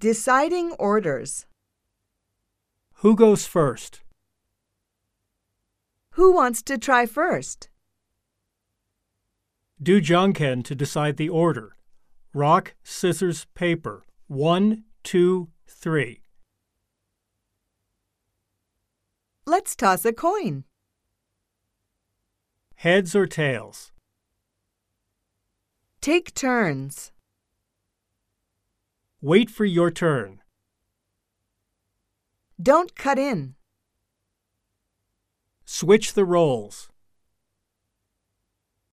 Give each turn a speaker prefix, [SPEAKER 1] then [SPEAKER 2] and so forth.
[SPEAKER 1] Deciding orders.
[SPEAKER 2] Who goes first?
[SPEAKER 1] Who wants to try first?
[SPEAKER 2] Do Janken to decide the order. Rock, scissors, paper. One, two, three.
[SPEAKER 1] Let's toss a coin.
[SPEAKER 2] Heads or tails?
[SPEAKER 1] Take turns.
[SPEAKER 2] Wait for your turn.
[SPEAKER 1] Don't cut in.
[SPEAKER 2] Switch the roles.